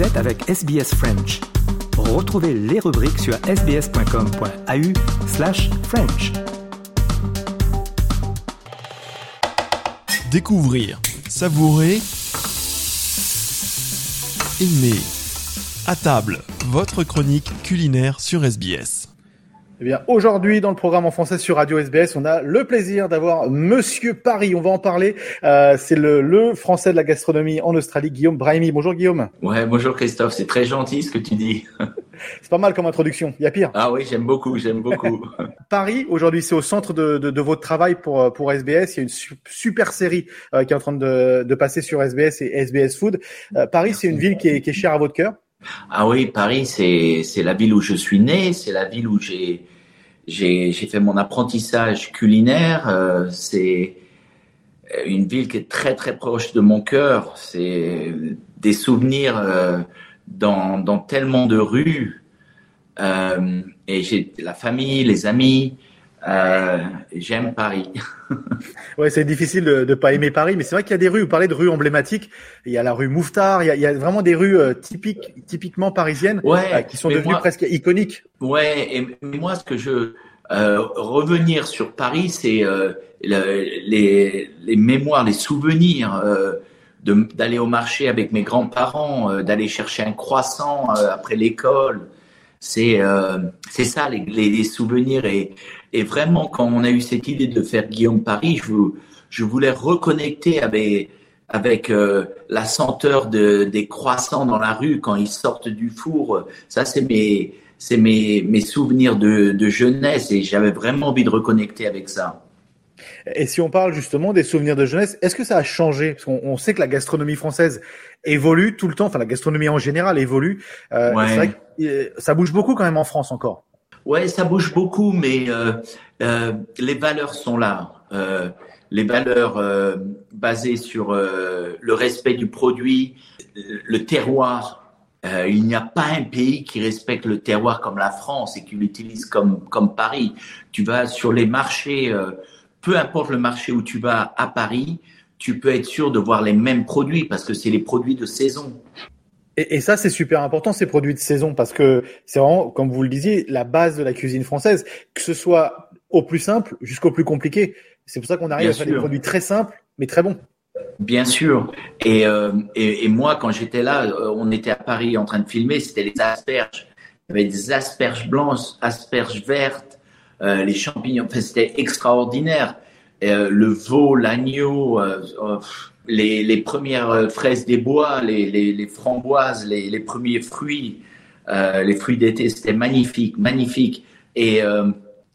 Êtes avec SBS French. Retrouvez les rubriques sur sbs.com.au slash French. Découvrir, savourer, aimer. À table, votre chronique culinaire sur SBS. Eh bien, aujourd'hui, dans le programme en français sur Radio SBS, on a le plaisir d'avoir Monsieur Paris. On va en parler. Euh, c'est le, le français de la gastronomie en Australie, Guillaume Brahimi. Bonjour Guillaume. Ouais, bonjour Christophe. C'est très gentil ce que tu dis. C'est pas mal comme introduction. Il y a pire. Ah oui, j'aime beaucoup, j'aime beaucoup. Paris, aujourd'hui, c'est au centre de, de, de, votre travail pour, pour SBS. Il y a une su- super série euh, qui est en train de, de passer sur SBS et SBS Food. Euh, Paris, c'est une ville qui est, qui est chère à votre cœur. Ah oui, Paris, c'est la ville où je suis né, c'est la ville où j'ai fait mon apprentissage culinaire. euh, c'est une ville qui est très très proche de mon cœur. C'est des souvenirs euh, dans dans tellement de rues. Euh, et j'ai la famille, les amis. Euh, J'aime Paris. Ouais, c'est difficile de, de pas aimer Paris, mais c'est vrai qu'il y a des rues. Vous parlez de rues emblématiques. Il y a la rue Mouffetard. Il y a, il y a vraiment des rues euh, typiques, typiquement parisiennes, Ouais, euh, qui sont devenues moi- presque iconiques. Ouais, et mais moi, ce que je euh, revenir sur Paris, c'est le- les, les mémoires, les souvenirs d'aller au marché avec mes grands-parents, d'aller chercher un croissant après l'école. C'est euh, c'est ça les, les, les souvenirs et, et vraiment quand on a eu cette idée de faire Guillaume Paris, je, je voulais reconnecter avec avec euh, la senteur de, des croissants dans la rue quand ils sortent du four. Ça c'est mes c'est mes, mes souvenirs de, de jeunesse et j'avais vraiment envie de reconnecter avec ça. Et si on parle justement des souvenirs de jeunesse, est-ce que ça a changé? Parce qu'on on sait que la gastronomie française évolue tout le temps. Enfin, la gastronomie en général évolue. Euh, Ouais. C'est vrai que euh, ça bouge beaucoup quand même en France encore. Ouais, ça bouge beaucoup, mais euh, les valeurs sont là. Les valeurs basées sur le respect du produit, le terroir. Euh, il n'y a pas un pays qui respecte le terroir comme la France et qui l'utilise comme comme Paris. Tu vas sur les marchés, euh, peu importe le marché où tu vas à Paris, tu peux être sûr de voir les mêmes produits parce que c'est les produits de saison. Et, et ça, c'est super important, ces produits de saison, parce que c'est vraiment, comme vous le disiez, la base de la cuisine française, que ce soit au plus simple jusqu'au plus compliqué. C'est pour ça qu'on arrive Bien à faire des produits très simples, mais très bons. Bien sûr. Et, euh, et, et moi, quand j'étais là, euh, on était à Paris en train de filmer, c'était les asperges. Il y avait des asperges blanches, asperges vertes, euh, les champignons. Enfin, c'était extraordinaire. Euh, le veau, l'agneau, euh, euh, les, les premières fraises des bois, les, les, les framboises, les, premiers fruits, les fruits d'été, c'était magnifique, magnifique. Et,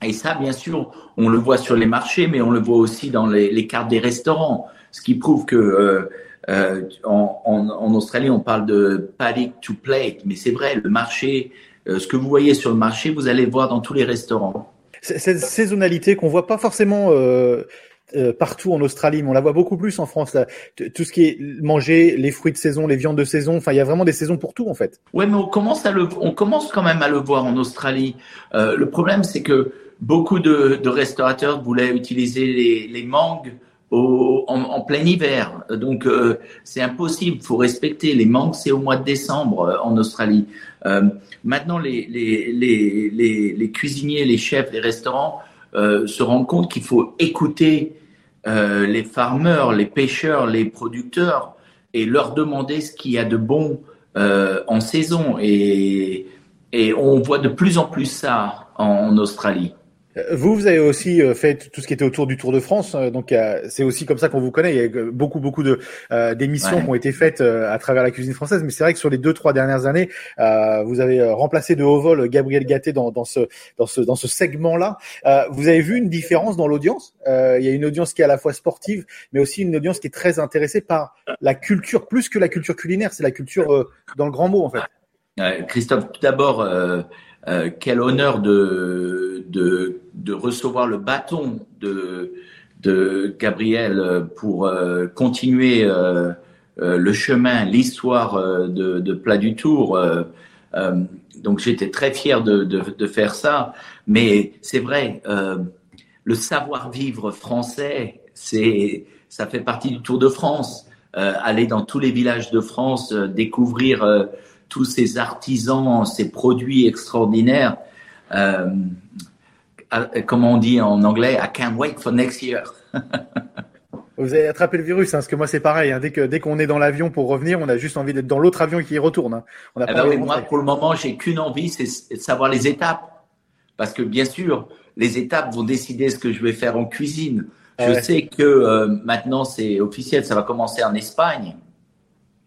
et ça, bien sûr, on le voit sur les marchés, mais on le voit aussi dans les, cartes des restaurants. Ce qui prouve que en, en, en Australie, on parle de paddock to plate, mais c'est vrai, le marché, ce que vous voyez sur le marché, vous allez le voir dans tous les restaurants. Cette saisonnalité qu'on voit pas forcément euh, euh, partout en Australie, mais on la voit beaucoup plus en France. Là. Tout ce qui est manger, les fruits de saison, les viandes de saison. Enfin, il y a vraiment des saisons pour tout en fait. Ouais, mais on commence à le, on commence quand même à le voir en Australie. Euh, le problème, c'est que beaucoup de, de restaurateurs voulaient utiliser les, les mangues en, plein hiver. Donc, euh, c'est impossible. faut respecter. Les mangues, c'est au mois de décembre euh, en Australie. Euh, maintenant, les, cuisiniers, les chefs, les restaurants se rendent compte qu'il faut écouter les farmers, les pêcheurs, les producteurs et leur demander ce qu'il y a de bon en saison. Et on voit de plus en plus ça en Australie. Euh, Vous, vous avez aussi euh, fait tout ce qui était autour du Tour de France, euh, donc c'est aussi comme ça qu'on vous connaît. Il y a beaucoup, beaucoup de euh, d'émissions Ouais. qui ont été faites euh, à travers la cuisine française, mais c'est vrai que sur les deux, trois dernières années, euh, vous avez remplacé de haut vol Gabriel Gatté dans, dans ce dans ce dans ce segment-là. Euh, vous avez vu une différence dans l'audience? Euh, Il y a une audience qui est à la fois sportive, mais aussi une audience qui est très intéressée par la culture, plus que la culture culinaire. C'est la culture euh, dans le grand mot, en fait. Euh, Christophe, tout d'abord, euh, quel honneur de, de, recevoir le bâton de, de Gabriel pour euh, continuer euh, le chemin, l'histoire de, de Plat du Tour. Donc j'étais très fier de, de, faire ça. Mais c'est vrai, le savoir-vivre français, c'est ça fait partie du Tour de France. Aller dans tous les villages de France, découvrir tous ces artisans, ces produits extraordinaires. Euh, comme on dit en anglais, I can't wait for next year. Vous avez attrapé le virus, hein, parce que moi c'est pareil. Hein, dès que dès qu'on est dans l'avion pour revenir, on a juste envie d'être dans l'autre avion qui y retourne. Hein. On a eh ben moi, pour le moment, j'ai qu'une envie, c'est de savoir les étapes, parce que bien sûr, les étapes vont décider ce que je vais faire en cuisine. Je sais que euh, maintenant c'est officiel, ça va commencer en Espagne.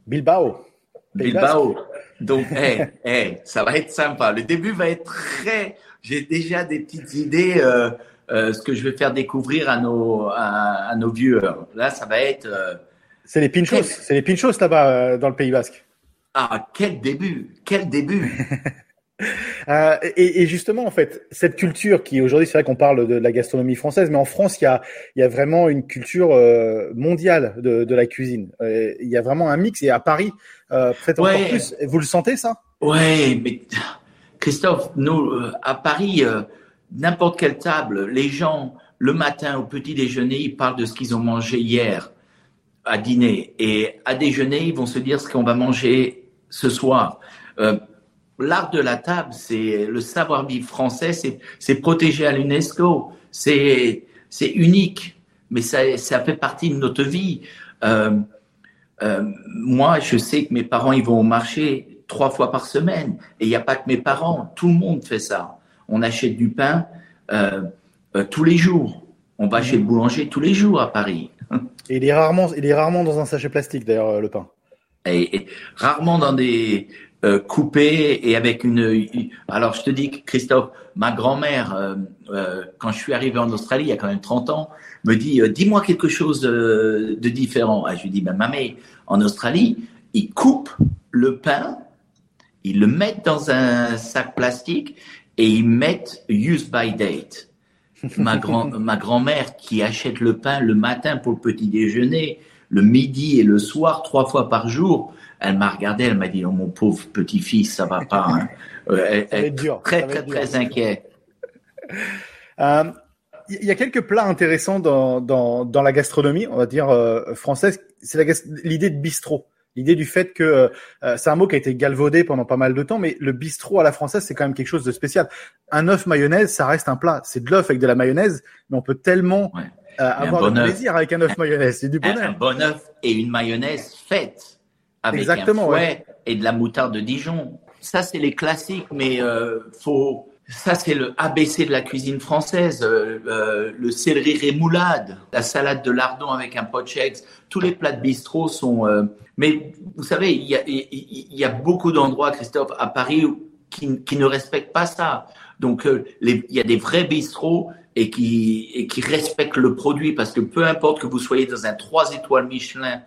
Bilbao. Bilbao. Donc, hey, hey, ça va être sympa. Le début va être très. J'ai déjà des petites idées. Euh, euh, ce que je vais faire découvrir à nos à, nos viewers. Là, ça va être. Euh, c'est les pinchos, c'est les pinchos là-bas dans le Pays Basque. Ah, quel début, quel début. et, et, justement, en fait, cette culture qui aujourd'hui, c'est vrai qu'on parle de, la gastronomie française, mais en France, il y a, il y a vraiment une culture mondiale de, de, la cuisine. il y a vraiment un mix. Et à Paris, peut-être encore plus. Vous le sentez ça? Ouais, mais Christophe, nous à Paris n'importe quelle table, les gens, le matin au petit déjeuner, ils parlent de ce qu'ils ont mangé hier à dîner. Et à déjeuner, ils vont se dire ce qu'on va manger ce soir. L'art de la table, c'est le savoir-vivre français, c'est protégé à l'UNESCO. C'est unique, mais ça, ça fait partie de notre vie. Euh, euh, moi, je sais que mes parents, ils vont au marché trois fois par semaine. Et il n'y a pas que mes parents, tout le monde fait ça on achète du pain euh, tous les jours. On va chez le boulanger tous les jours à Paris. Et il est rarement, il est rarement dans un sachet plastique d'ailleurs le pain. Et, rarement dans des coupés et avec une. Alors je te dis, Christophe, ma grand-mère, quand je suis arrivé en Australie il y a quand même 30 ans, me dit dis-moi quelque chose de différent. Ah, je lui dis ben mamie, en Australie, ils coupent le pain, ils le mettent dans un sac plastique et ils mettent use by date. Ma, grand, ma grand-mère qui achète le pain le matin pour le petit déjeuner, le midi et le soir, trois fois par jour, elle m'a regardé, elle m'a dit, oh, mon pauvre petit-fils, ça va pas. Hein. Euh, elle, est très, très, très inquiet. Euh, il y a quelques plats intéressants dans, dans, dans la gastronomie, on va dire euh, française. C'est l'idée de bistrot. L'idée du fait que euh, c'est un mot qui a été galvaudé pendant pas mal de temps, mais le bistrot à la française, c'est quand même quelque chose de spécial. Un œuf mayonnaise, ça reste un plat. C'est de l'œuf avec de la mayonnaise, mais on peut tellement euh, avoir bon plaisir avec un œuf mayonnaise. C'est du bonheur. Un, bon œuf et une mayonnaise faite avec Exactement, un fouet et de la moutarde de Dijon. Ça, c'est les classiques, mais euh, faut ça, c'est le ABC de la cuisine française. Euh, euh, le céleri rémoulade, la salade de lardon avec un pot de Tous les plats de bistrot sont. Mais vous savez, il y a, il y a beaucoup d'endroits, Christophe, à Paris qui, qui, ne respectent pas ça. Donc, il y a des vrais bistrots et qui, et qui respectent le produit parce que peu importe que vous soyez dans un 3 étoiles Michelin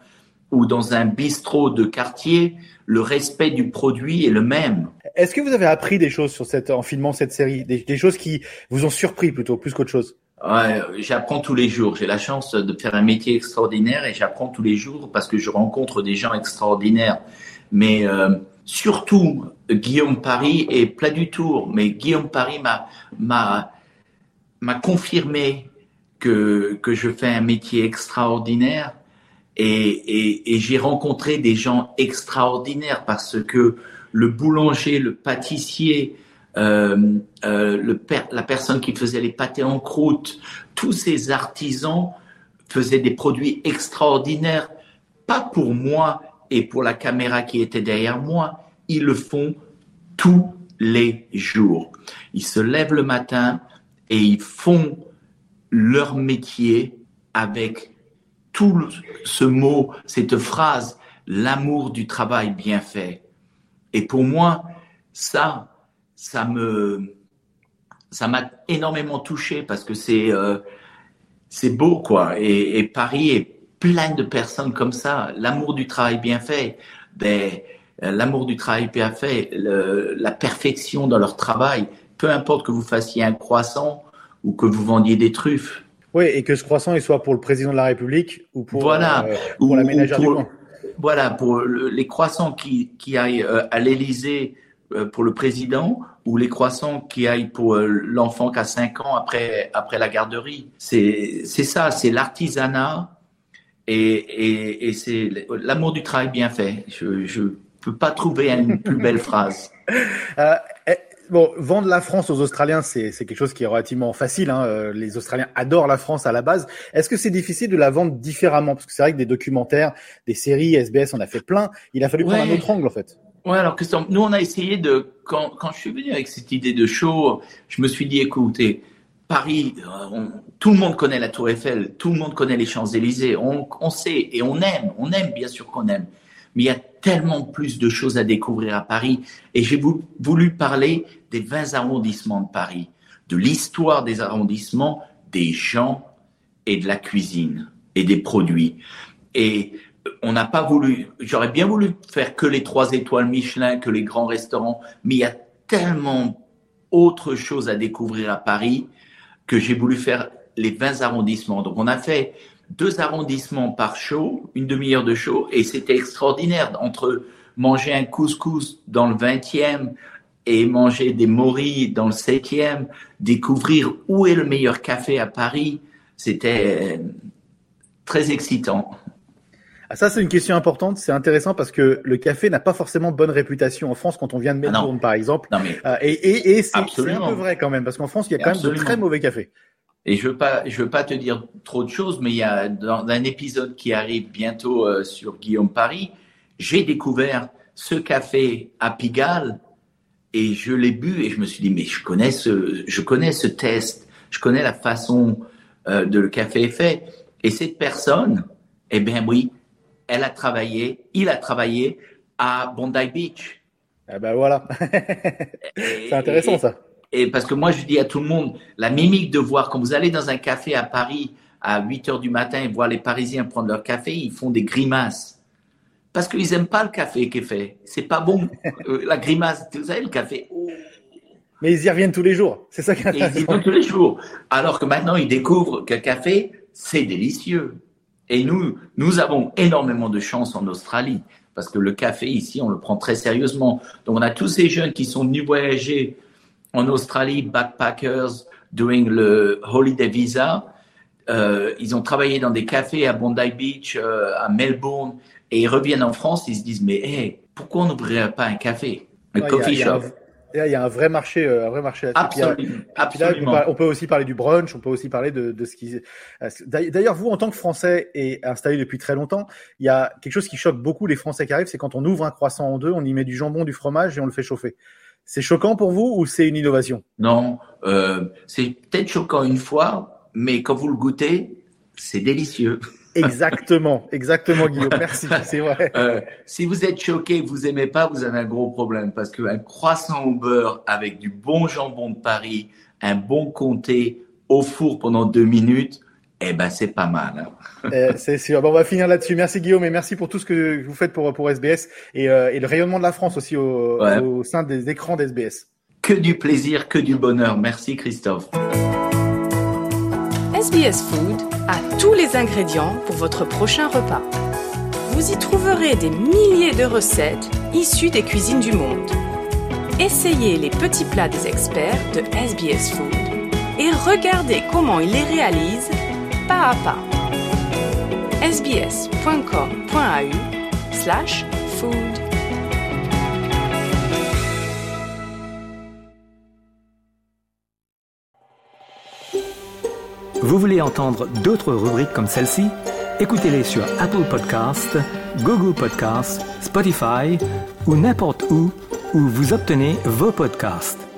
ou dans un bistrot de quartier, le respect du produit est le même. Est-ce que vous avez appris des choses sur cette, en filmant cette série, des, choses qui vous ont surpris plutôt, plus qu'autre chose? Ouais, j'apprends tous les jours. J'ai la chance de faire un métier extraordinaire et j'apprends tous les jours parce que je rencontre des gens extraordinaires. Mais euh, surtout Guillaume Paris et Plat du Tour. Mais Guillaume Paris m'a m'a m'a confirmé que que je fais un métier extraordinaire et, et, j'ai rencontré des gens extraordinaires parce que le boulanger, le pâtissier, euh, euh, le la personne qui faisait les pâtés en croûte, tous ces artisans faisaient des produits extraordinaires, pas pour moi et pour la caméra qui était derrière moi, ils le font tous les jours. Ils se lèvent le matin et ils font leur métier avec tout ce mot, cette phrase, l'amour du travail bien fait. Et pour moi, ça, ça me, ça m'a énormément touché parce que c'est, euh, c'est beau quoi. Et, Paris est plein de personnes comme ça. L'amour du travail bien fait, ben, l'amour du travail bien fait, la perfection dans leur travail. Peu importe que vous fassiez un croissant ou que vous vendiez des truffes, oui, et que ce croissant il soit pour le président de la République ou pour, voilà, euh, pour la ménagère du coin. Voilà, pour les croissants qui, qui aillent euh, à l'Élysée euh, pour le président ou les croissants qui aillent pour l'enfant qui a 5 ans après, après la garderie. C'est ça, c'est l'artisanat et, et, et c'est l'amour du travail bien fait. Je, je, peux pas trouver une plus belle phrase. Euh, bon, vendre la France aux Australiens, c'est quelque chose qui est relativement facile. Hein. Euh, les Australiens adorent la France à la base. Est-ce que c'est difficile de la vendre différemment? Parce que c'est vrai que des documentaires, des séries, SBS, on a fait plein. Il a fallu prendre un autre angle, en fait. Ouais, alors Christophe, nous on a essayé de quand quand je suis venu avec cette idée de show, je me suis dit écoutez, Paris, euh, tout le monde connaît la Tour Eiffel, tout le monde connaît les Champs-Élysées, on, on sait et on aime, on aime bien sûr qu'on aime, mais il y a tellement plus de choses à découvrir à Paris et j'ai voulu parler des 20 arrondissements de Paris, de l'histoire des arrondissements, des gens et de la cuisine et des produits. Et on n'a pas voulu, j'aurais bien voulu faire que les trois étoiles Michelin, que les grands restaurants, mais il y a tellement autre chose à découvrir à Paris que j'ai voulu faire les 20 arrondissements. Donc on a fait deux arrondissements par show, une demi-heure de show, et c'était extraordinaire entre manger un couscous dans le 20e et manger des moris dans le 7e, découvrir où est le meilleur café à Paris, c'était très excitant. Ah, ça, c'est une question importante. C'est intéressant parce que le café n'a pas forcément bonne réputation en France quand on vient de ah Melbourne, par exemple. Non, mais euh, et et, et c'est un peu vrai quand même parce qu'en France, il y a quand même de très mauvais cafés. Et je veux pas, je veux pas te dire trop de choses, mais il y a dans un épisode qui arrive bientôt euh, sur Guillaume Paris, j'ai découvert ce café à Pigalle et je l'ai bu et je me suis dit mais je connais ce, je connais ce test, je connais la façon euh, de le café est fait. Et cette personne, eh bien oui, elle a travaillé, il a travaillé à Bondi Beach. Eh ben voilà. c'est intéressant ça. Et parce que moi, je dis à tout le monde, la mimique de voir, quand vous allez dans un café à Paris à 8 heures du matin et voir les Parisiens prendre leur café, ils font des grimaces. Parce qu'ils aiment pas le café qui est fait. C'est pas bon. Euh, la grimace, vous savez, le café. Oh. Mais ils y reviennent tous les jours. C'est ça qui est Ils y vont tous les jours. Alors que maintenant, ils découvrent le café, c'est délicieux. Et nous, nous avons énormément de chance en Australie parce que le café ici, on le prend très sérieusement. Donc, on a tous ces jeunes qui sont venus voyager en Australie, backpackers, doing le holiday visa. Euh, ils ont travaillé dans des cafés à Bondi Beach, euh, à Melbourne, et ils reviennent en France, ils se disent, mais hey, pourquoi on n'ouvrirait pas un café, un coffee shop? il y a un vrai marché, euh, un vrai marché. Absolument. on peut aussi parler du brunch, on peut aussi parler de, de ce qui. Euh, d'ailleurs, vous, en tant que Français et installé depuis très longtemps, il y a quelque chose qui choque beaucoup les Français qui arrivent, c'est quand on ouvre un croissant en deux, on y met du jambon, du fromage et on le fait chauffer. C'est choquant pour vous ou c'est une innovation? Non, euh, c'est peut-être choquant une fois, mais quand vous le goûtez, c'est délicieux. Exactement, exactement, Guillaume. Merci, c'est vrai. Euh, si vous êtes choqué, vous aimez pas, vous avez un gros problème parce qu'un croissant au beurre avec du bon jambon de Paris, un bon comté au four pendant deux minutes, eh ben c'est pas mal. Hein. Eh, c'est sûr. Bon, on va finir là-dessus. Merci Guillaume et merci pour tout ce que vous faites pour pour SBS et, euh, et le rayonnement de la France aussi au, au sein des écrans d'SBS. Que du plaisir, que du bonheur. Merci Christophe. SBS Food a tous les ingrédients pour votre prochain repas. Vous y trouverez des milliers de recettes issues des cuisines du monde. Essayez les petits plats des experts de SBS Food et regardez comment ils les réalisent pas sbs.com.au slash food. Vous voulez entendre d'autres rubriques comme celle-ci? Écoutez-les sur Apple Podcasts, Google Podcasts, Spotify ou n'importe où où vous obtenez vos podcasts.